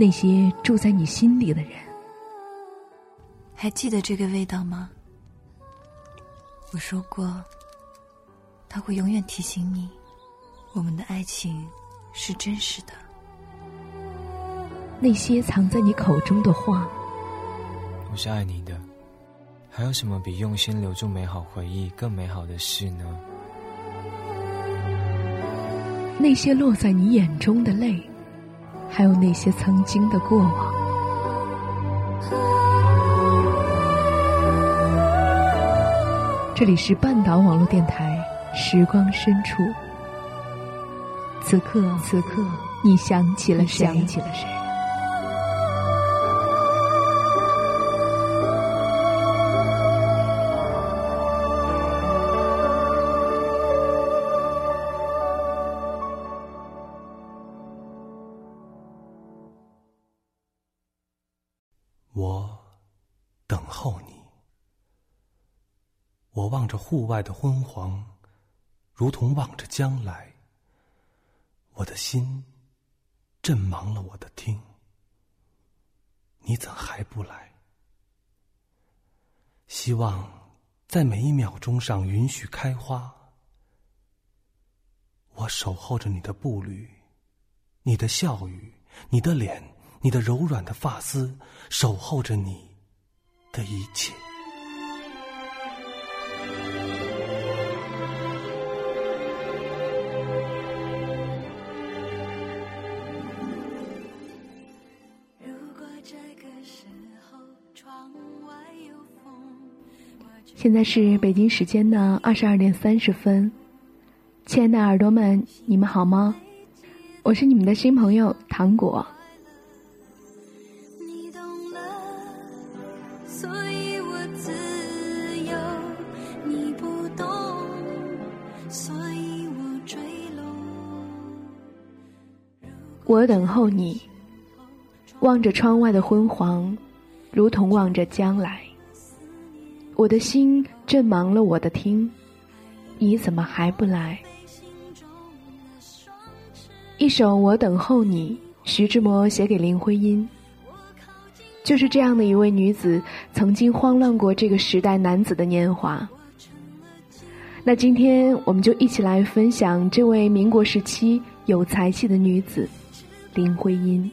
那些住在你心里的人。还记得这个味道吗？我说过，它会永远提醒你，我们的爱情是真实的。那些藏在你口中的话，我是爱你的。还有什么比用心留住美好回忆更美好的事呢？那些落在你眼中的泪，还有那些曾经的过往。这里是半岛网络电台，时光深处。此刻，此刻，你想起了谁？想起了谁？望着户外的昏黄，如同望着将来。我的心震忙了我的听。你怎还不来？希望在每一秒钟上允许开花。我守候着你的步履，你的笑语，你的脸，你的柔软的发丝，守候着你的一切。现在是北京时间的二十二点三十分，亲爱的耳朵们，你们好吗？我是你们的新朋友糖果。我等候你，望着窗外的昏黄，如同望着将来。我的心正忙了我的听，你怎么还不来？一首《我等候你》，徐志摩写给林徽因。就是这样的一位女子，曾经慌乱过这个时代男子的年华。那今天我们就一起来分享这位民国时期有才气的女子林徽因。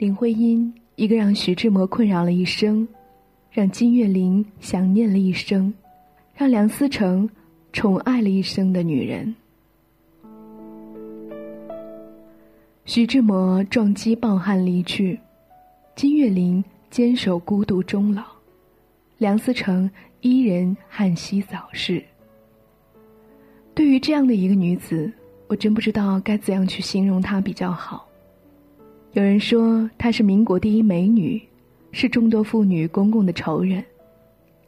林徽因，一个让徐志摩困扰了一生，让金岳霖想念了一生，让梁思成宠爱了一生的女人。徐志摩撞击暴汉离去，金岳霖坚守孤独终老，梁思成伊人扭溪早逝。对于这样的一个女子，我真不知道该怎样去形容她比较好。有人说她是民国第一美女，是众多妇女公共的仇人，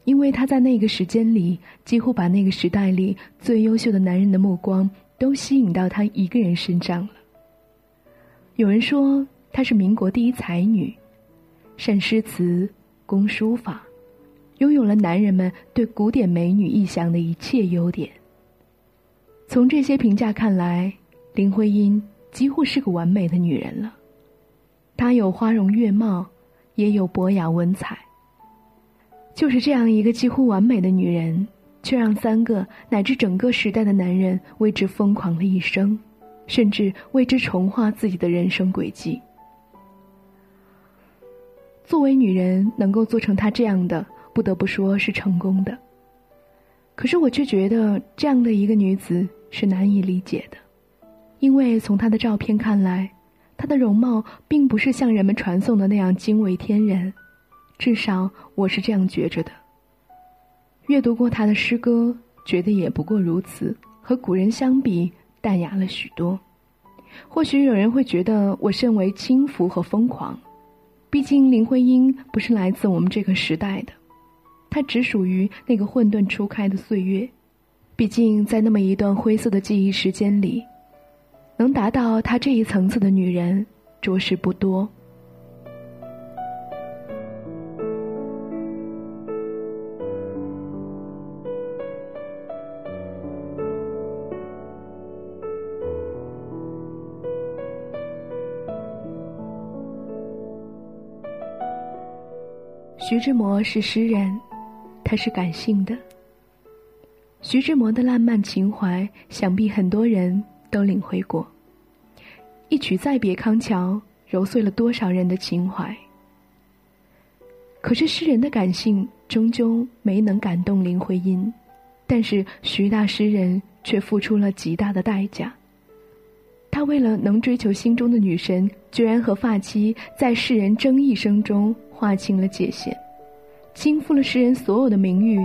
因为她在那个时间里几乎把那个时代里最优秀的男人的目光都吸引到她一个人身上了。有人说她是民国第一才女，善诗词，工书法，拥有了男人们对古典美女意象的一切优点。从这些评价看来，林徽因几乎是个完美的女人了。她有花容月貌，也有博雅文采。就是这样一个几乎完美的女人，却让三个乃至整个时代的男人为之疯狂了一生，甚至为之重画自己的人生轨迹。作为女人，能够做成她这样的，不得不说是成功的。可是我却觉得这样的一个女子是难以理解的，因为从她的照片看来，她的容貌并不是像人们传颂的那样惊为天人，至少我是这样觉着的。阅读过她的诗歌，觉得也不过如此，和古人相比淡雅了许多。或许有人会觉得我甚为轻浮和疯狂，毕竟林徽因不是来自我们这个时代的。她只属于那个混沌初开的岁月，毕竟在那么一段灰色的记忆时间里，能达到他这一层次的女人，着实不多。徐志摩是诗人。他是感性的。徐志摩的浪漫情怀，想必很多人都领会过。一曲《再别康桥》，揉碎了多少人的情怀。可是诗人的感性终究没能感动林徽因，但是徐大诗人却付出了极大的代价。他为了能追求心中的女神，居然和发妻在世人争议声中划清了界限。倾覆了诗人所有的名誉，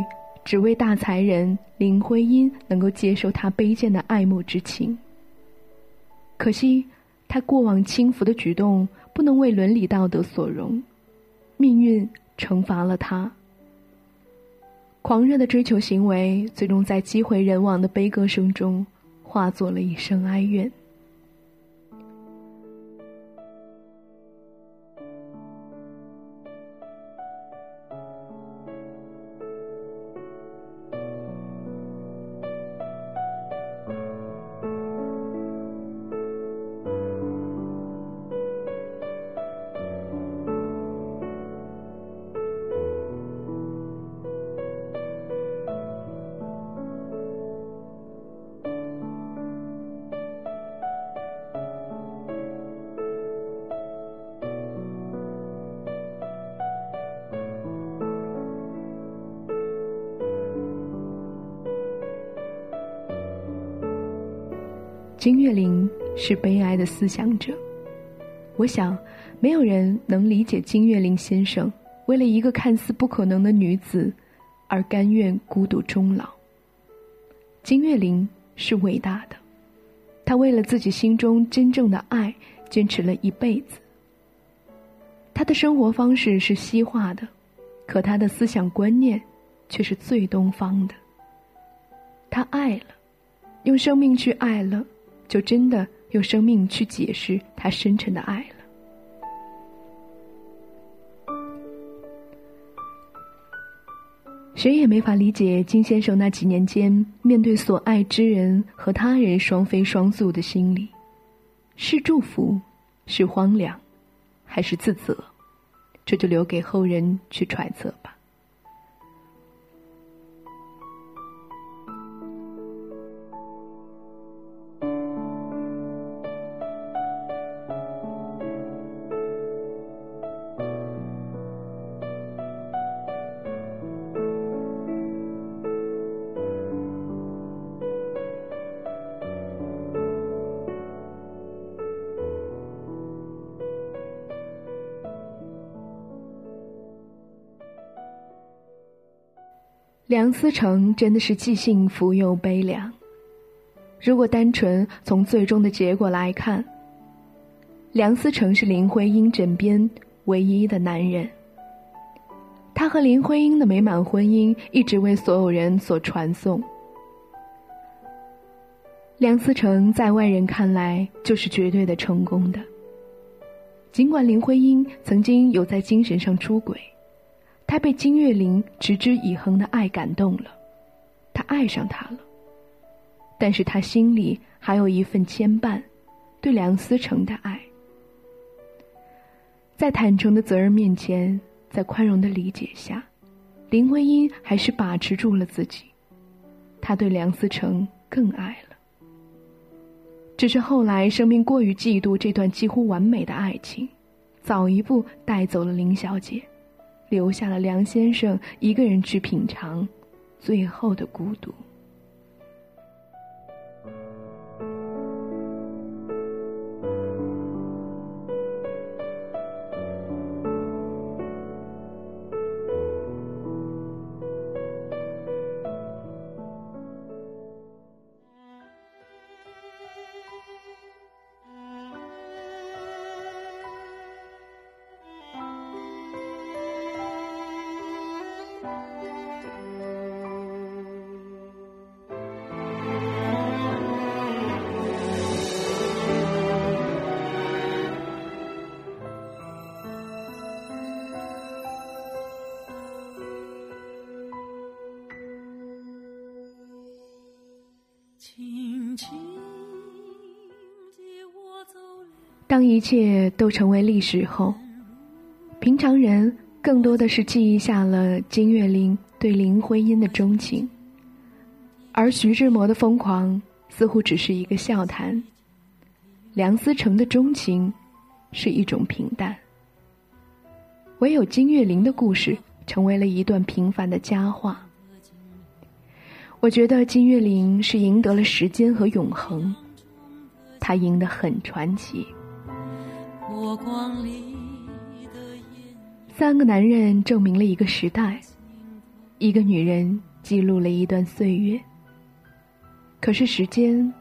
只为大才人林徽因能够接受他卑贱的爱慕之情。可惜，他过往轻浮的举动不能为伦理道德所容，命运惩罚了他。狂热的追求行为，最终在机毁人亡的悲歌声中，化作了一声哀怨。金岳霖是悲哀的思想者，我想，没有人能理解金岳霖先生为了一个看似不可能的女子，而甘愿孤独终老。金岳霖是伟大的，他为了自己心中真正的爱，坚持了一辈子。他的生活方式是西化的，可他的思想观念，却是最东方的。他爱了，用生命去爱了。就真的用生命去解释他深沉的爱了。谁也没法理解金先生那几年间面对所爱之人和他人双飞双宿的心理，是祝福，是荒凉，还是自责？这就留给后人去揣测吧。梁思成真的是既幸福又悲凉。如果单纯从最终的结果来看，梁思成是林徽因枕边唯一的男人。他和林徽因的美满婚姻一直为所有人所传颂。梁思成在外人看来就是绝对的成功的。尽管林徽因曾经有在精神上出轨。他被金岳霖持之以恒的爱感动了，他爱上他了。但是他心里还有一份牵绊，对梁思成的爱。在坦诚的责任面前，在宽容的理解下，林徽因还是把持住了自己。他对梁思成更爱了。只是后来生命过于嫉妒这段几乎完美的爱情，早一步带走了林小姐。留下了梁先生一个人去品尝，最后的孤独。当一切都成为历史后，平常人更多的是记忆下了金岳霖对林徽因的钟情，而徐志摩的疯狂似乎只是一个笑谈，梁思成的钟情是一种平淡，唯有金岳霖的故事成为了一段平凡的佳话。我觉得金岳霖是赢得了时间和永恒，他赢得很传奇。三个男人证明了一个时代，一个女人记录了一段岁月。可是时间，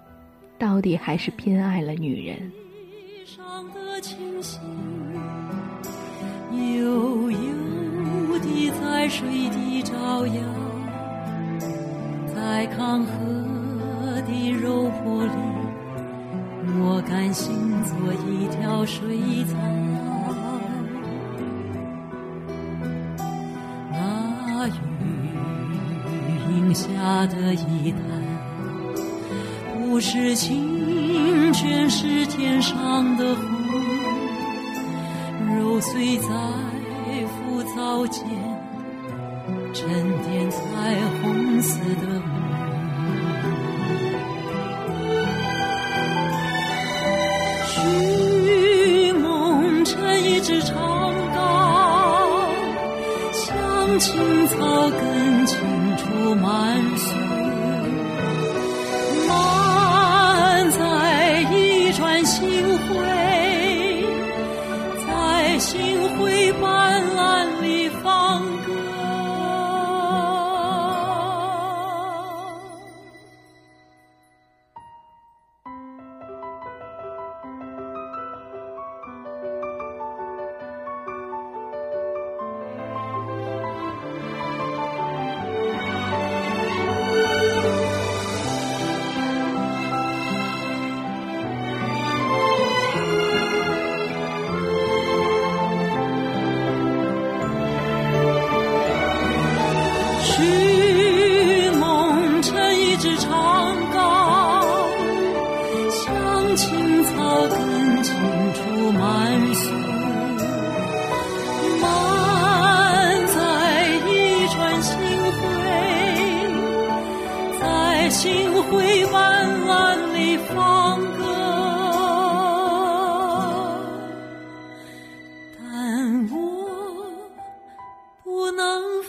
到底还是偏爱了女人。悠悠地在水底照耀，在康河的柔波里。甘心做一条水草，那雨荫下的一潭，不是清泉，是天上的虹，揉碎在浮藻间，沉淀彩虹似的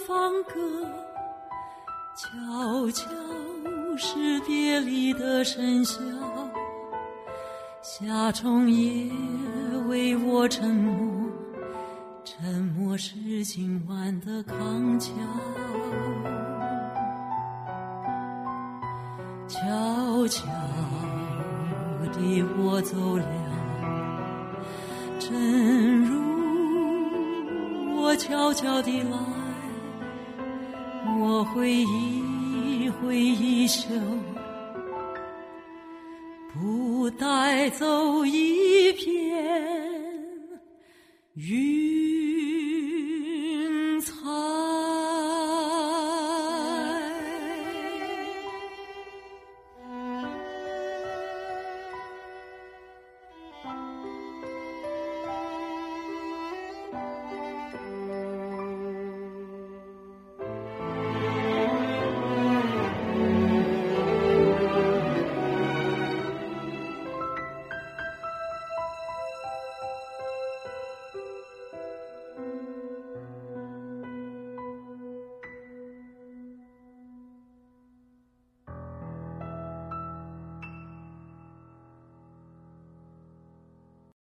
放歌悄悄是别离的笙箫，夏虫也为我沉默，沉默是今晚的康桥。悄悄地我走了，正如我悄悄地来。我会一挥衣袖，不带走一片云。